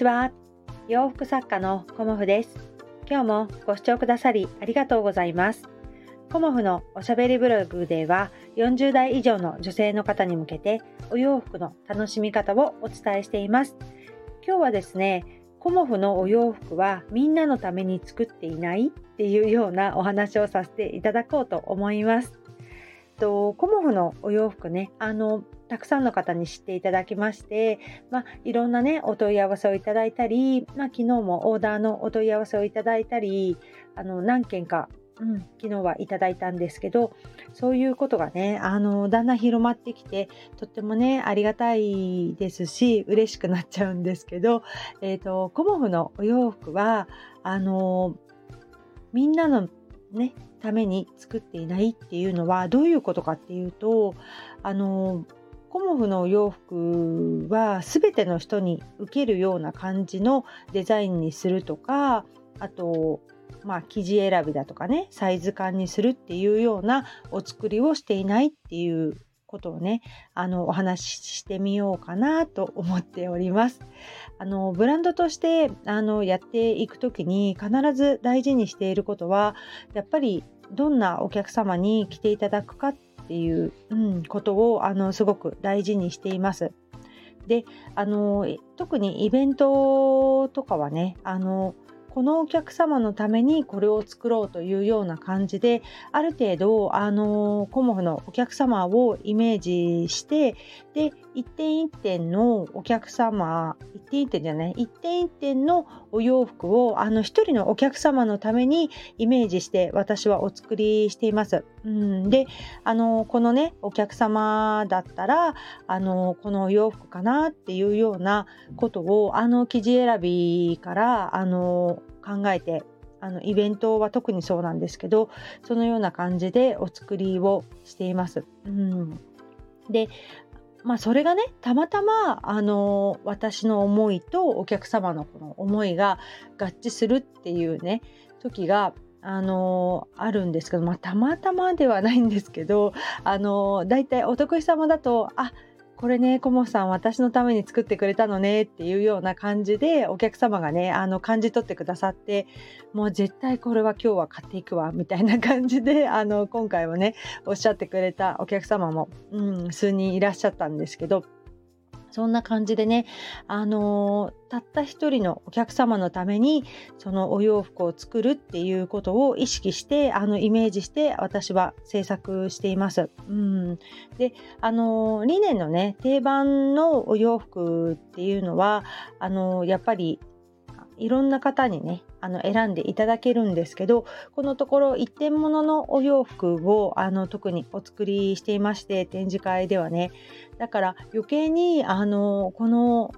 ちは。洋服作家のコモフです。今日もご視聴くださりありがとうございます。コモフのおしゃべりブログでは40代以上の女性の方に向けてお洋服の楽しみ方をお伝えしています。今日はですねコモフのお洋服はみんなのために作っていないっていうようなお話をさせていただこうと思います。とコモフのお洋服ねあのたくさんの方に知っていただきまして、まあ、いろんなねお問い合わせをいただいたり、まあ、昨日もオーダーのお問い合わせをいただいたりあの何件か、うん、昨日はいただいたんですけどそういうことがねあのだんだん広まってきてとってもねありがたいですし嬉しくなっちゃうんですけど、えーと、コモフのお洋服はあのみんなのねために作っていないっていうのはどういうことかっていうとあのコモフのお洋服は全ての人に受けるような感じのデザインにするとかあとまあ生地選びだとかねサイズ感にするっていうようなお作りをしていないっていうことをねあのお話ししてみようかなと思っております。あのブランドとしてあのやっていく時に必ず大事にしていることはやっぱりどんなお客様に来ていただくかっっていう、うん、ことをあのすごく大事にしています。であの特にイベントとかはねあのこのお客様のためにこれを作ろうというような感じである程度あのコモフのお客様をイメージしてで一点一点のお客様一点一点じゃない一点一点のお洋服をあの一人のお客様のためにイメージして私はお作りしています。うん、であのこのねお客様だったらあのこのお洋服かなっていうようなことをあの生地選びからあの考えてあのイベントは特にそうなんですけどそのような感じでお作りをしています。うん、でまあそれがねたまたまあの私の思いとお客様のこの思いが合致するっていうね時があのあるんですけど、まあ、たまたまではないんですけどあのだいたいお得意様だとあこれね、コモさん私のために作ってくれたのねっていうような感じでお客様がね、あの感じ取ってくださって、もう絶対これは今日は買っていくわみたいな感じで、あの今回はね、おっしゃってくれたお客様も、うん、数人いらっしゃったんですけど、そんな感じでね、あのー、たった一人のお客様のためにそのお洋服を作るっていうことを意識してあのイメージして私は制作しています。うん、であのー、理念のね定番のお洋服っていうのはあのー、やっぱりいろんな方にねあの選んでいただけるんですけどこのところ一点物のお洋服をあの特にお作りしていまして展示会ではね。だから余計にあのこの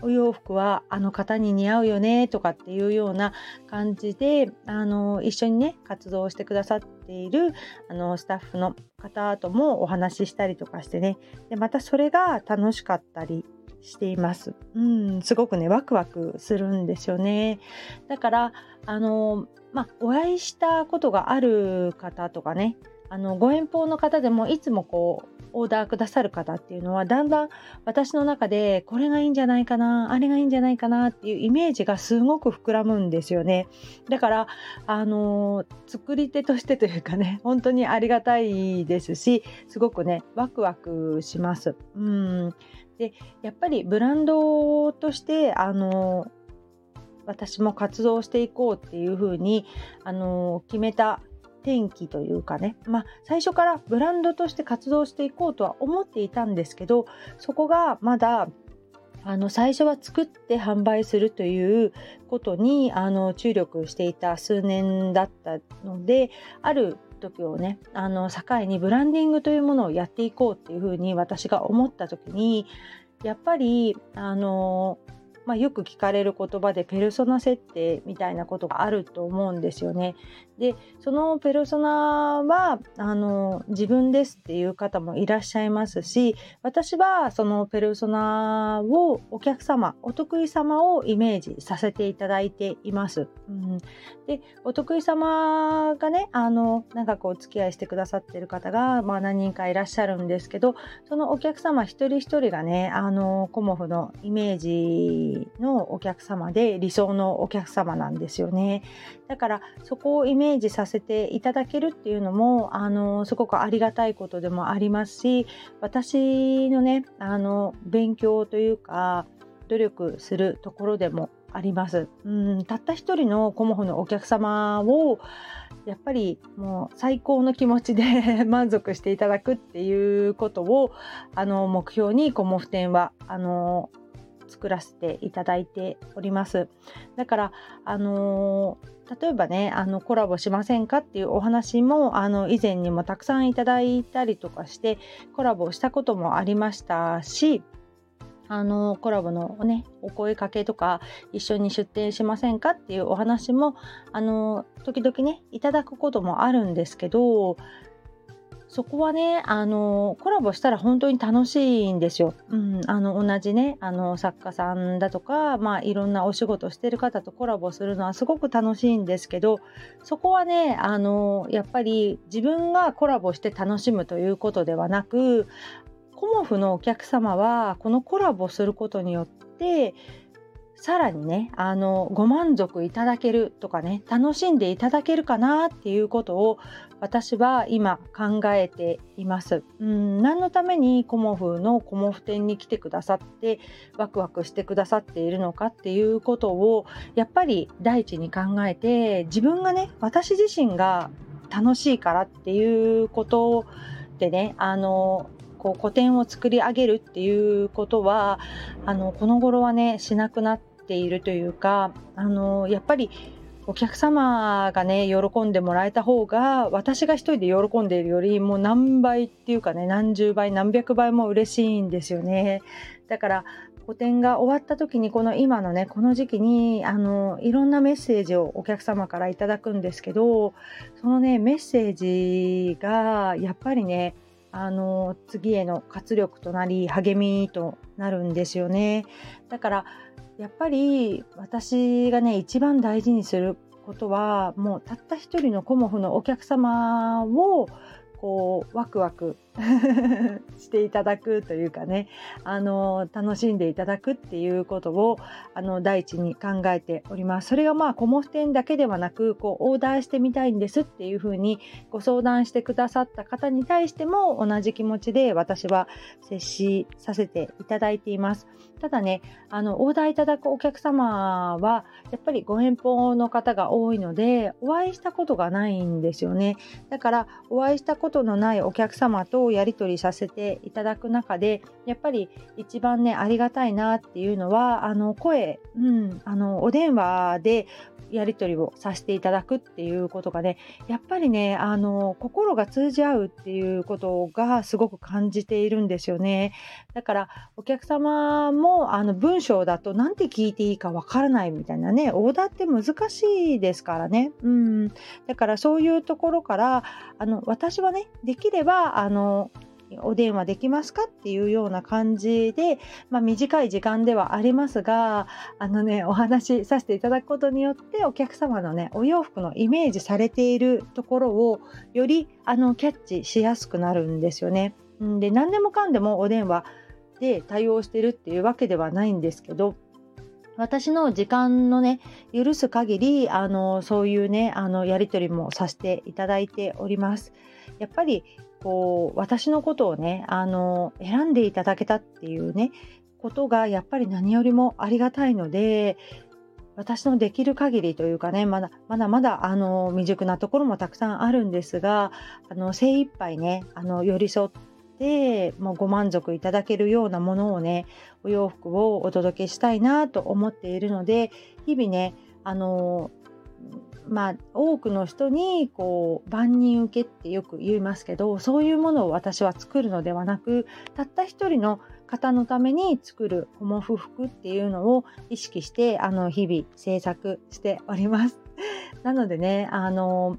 お洋服はあの方に似合うよねとかっていうような感じであの一緒にね活動してくださっているあのスタッフの方ともお話ししたりとかしてね。でまたそれが楽しかったりしています。うん、すごくね、ワクワクするんですよね。だから、あの、まあ、お会いしたことがある方とかね、あのご遠方の方でもいつもこうオーダーくださる方っていうのはだんだん私の中でこれがいいんじゃないかなあれがいいんじゃないかなっていうイメージがすごく膨らむんですよねだからあの作り手としてというかね本当にありがたいですしすごくねワクワクしますうんでやっぱりブランドとしてあの私も活動していこうっていうふうにあの決めた転機というかね、まあ、最初からブランドとして活動していこうとは思っていたんですけどそこがまだあの最初は作って販売するということにあの注力していた数年だったのである時をねあの境にブランディングというものをやっていこうっていうふうに私が思った時にやっぱりあのまあ、よく聞かれる言葉でペルソナ設定みたいなことがあると思うんですよね。でそのペルソナはあの自分ですっていう方もいらっしゃいますし私はそのペルソナをお客様お得意様をイメージさせていただいています。うん、でお得意様がねあの長くお付き合いしてくださってる方が、まあ、何人かいらっしゃるんですけどそのお客様一人一人がねあのコモフのイメージのお客様で理想のお客様なんですよね。だからそこをイメージメージさせていただけるっていうのもあのすごくありがたいことでもありますし私のねあの勉強というか努力するところでもあります。うんたった一人のコモフのお客様をやっぱりもう最高の気持ちで 満足していただくっていうことをあの目標にコモフ展はあの作らせていただいております。だからあの例えばねあのコラボしませんかっていうお話もあの以前にもたくさんいただいたりとかしてコラボしたこともありましたしあのコラボのねお声かけとか一緒に出店しませんかっていうお話もあの時々ねいただくこともあるんですけどそこはねあのコラボしたら本当に楽しいんですよ。うん、あの同じねあの作家さんだとか、まあ、いろんなお仕事してる方とコラボするのはすごく楽しいんですけどそこはねあのやっぱり自分がコラボして楽しむということではなくコモフのお客様はこのコラボすることによってさらにねあのご満足いただけるとかね楽しんでいただけるかなっていうことを私は今考えています。うん何のためにコモフのコモフ店に来てくださってワクワクしてくださっているのかっていうことをやっぱり第一に考えて自分がね私自身が楽しいからっていうことでねあのこう古典を作り上げるっていうことはあのこの頃はねしなくなってているというかあのやっぱりお客様がね喜んでもらえた方が私が一人で喜んでいるよりもう何倍っていうかね何十倍何百倍も嬉しいんですよね。だから個展が終わった時にこの今のねこの時期にあのいろんなメッセージをお客様からいただくんですけどそのねメッセージがやっぱりねあの次への活力となり励みとなるんですよね。だからやっぱり私がね一番大事にすることはもうたった一人のコモフのお客様をこうワクワク していただくというかねあの楽しんでいただくっていうことをあの第一に考えております。それがまあコモフ店だけではなくこうオーダーしてみたいんですっていうふうにご相談してくださった方に対しても同じ気持ちで私は接しさせていただいています。ただねあのオーダーいただくお客様はやっぱりご遠方の方が多いのでお会いしたことがないんですよね。だからお会いしたことのないお客様とやり取りさせていただく中でやっぱり一番ねありがたいなっていうのはあの声、うん、あのお電話でやり取りをさせていただくっていうことがねやっぱりねあの心が通じ合うっていうことがすごく感じているんですよね。だからお客様もあの文章だと何て聞いていいかわからないみたいなねオーダーって難しいですからね。うん。だからそういうところからあの私はねできればあのお電話できますかっていうような感じで、まあ、短い時間ではありますがあのねお話しさせていただくことによってお客様のねお洋服のイメージされているところをよりあのキャッチしやすくなるんですよね。で何でもかんでもお電話で対応してるっていうわけではないんですけど私の時間のね許す限りあのそういうねあのやり取りもさせていただいております。やっぱりこう私のことをねあの選んでいただけたっていうねことがやっぱり何よりもありがたいので私のできる限りというかねまだまだまだあの未熟なところもたくさんあるんですがあの精一杯ねあの寄り添ってもうご満足いただけるようなものをねお洋服をお届けしたいなと思っているので日々ねあのまあ、多くの人にこう万人受けってよく言いますけどそういうものを私は作るのではなくたった一人の方のために作るホモフ服っていうのを意識してあの日々制作しております。なのでねあの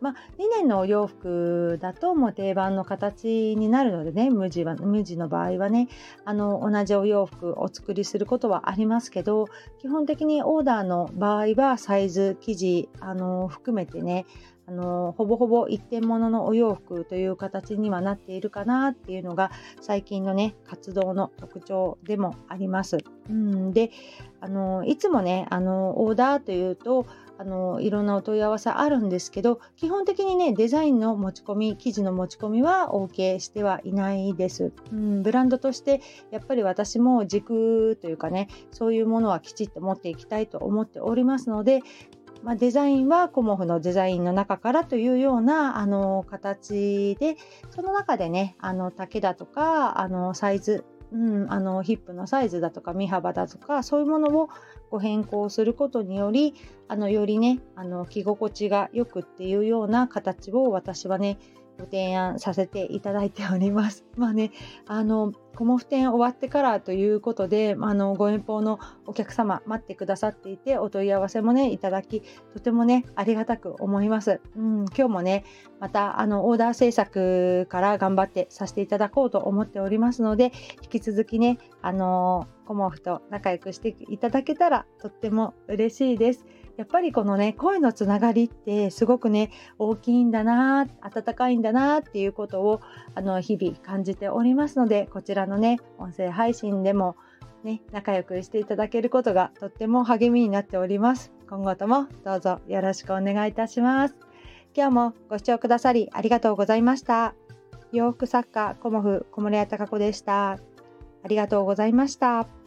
まあ、2年のお洋服だともう定番の形になるのでね無地は無地の場合はねあの同じお洋服お作りすることはありますけど基本的にオーダーの場合はサイズ生地あの含めてねあのほぼほぼ一点物のお洋服という形にはなっているかなっていうのが最近のね活動の特徴でもあります。うん、であのいつもねあのオーダーというとあのいろんなお問い合わせあるんですけど基本的にねデザインの持ち込み生地の持ち込みは OK してはいないです、うん、ブランドとしてやっぱり私も軸というかねそういうものはきちっと持っていきたいと思っておりますのでまあ、デザインはコモフのデザインの中からというようなあの形でその中でねあの丈だとかあのサイズうん、あのヒップのサイズだとか身幅だとかそういうものをこう変更することによりあのよりねあの着心地がよくっていうような形を私はねご提案させていただいております。まあね、あの、コモフ展終わってからということで、あの、ご遠方のお客様待ってくださっていて、お問い合わせもね、いただき、とてもね、ありがたく思います。うん、今日もね、また、あの、オーダー制作から頑張ってさせていただこうと思っておりますので、引き続きね、あの、コモフと仲良くしていただけたら、とっても嬉しいです。やっぱりこのね声のつながりってすごくね大きいんだな温かいんだなっていうことをあの日々感じておりますのでこちらのね音声配信でもね仲良くしていただけることがとっても励みになっております。今後ともどうぞよろしくお願いいたします。今日もご視聴くださりありがとうございました。洋服作家コモフ小森屋隆子でした。ありがとうございました。